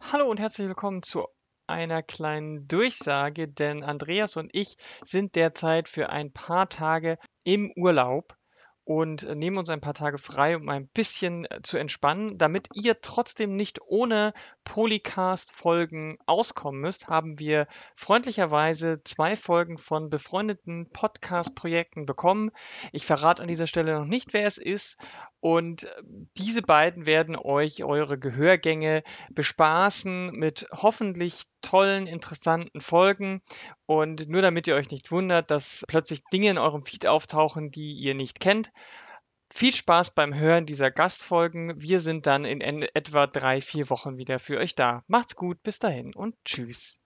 Hallo und herzlich willkommen zu einer kleinen Durchsage, denn Andreas und ich sind derzeit für ein paar Tage im Urlaub und nehmen uns ein paar Tage frei, um ein bisschen äh, zu entspannen. Damit ihr trotzdem nicht ohne Polycast-Folgen auskommen müsst, haben wir freundlicherweise zwei Folgen von befreundeten Podcast-Projekten bekommen. Ich verrate an dieser Stelle noch nicht, wer es ist. Und äh, diese beiden werden euch eure Gehörgänge bespaßen mit hoffentlich tollen, interessanten Folgen. Und nur damit ihr euch nicht wundert, dass plötzlich Dinge in eurem Feed auftauchen, die ihr nicht kennt. Viel Spaß beim Hören dieser Gastfolgen. Wir sind dann in etwa drei, vier Wochen wieder für euch da. Macht's gut, bis dahin und tschüss.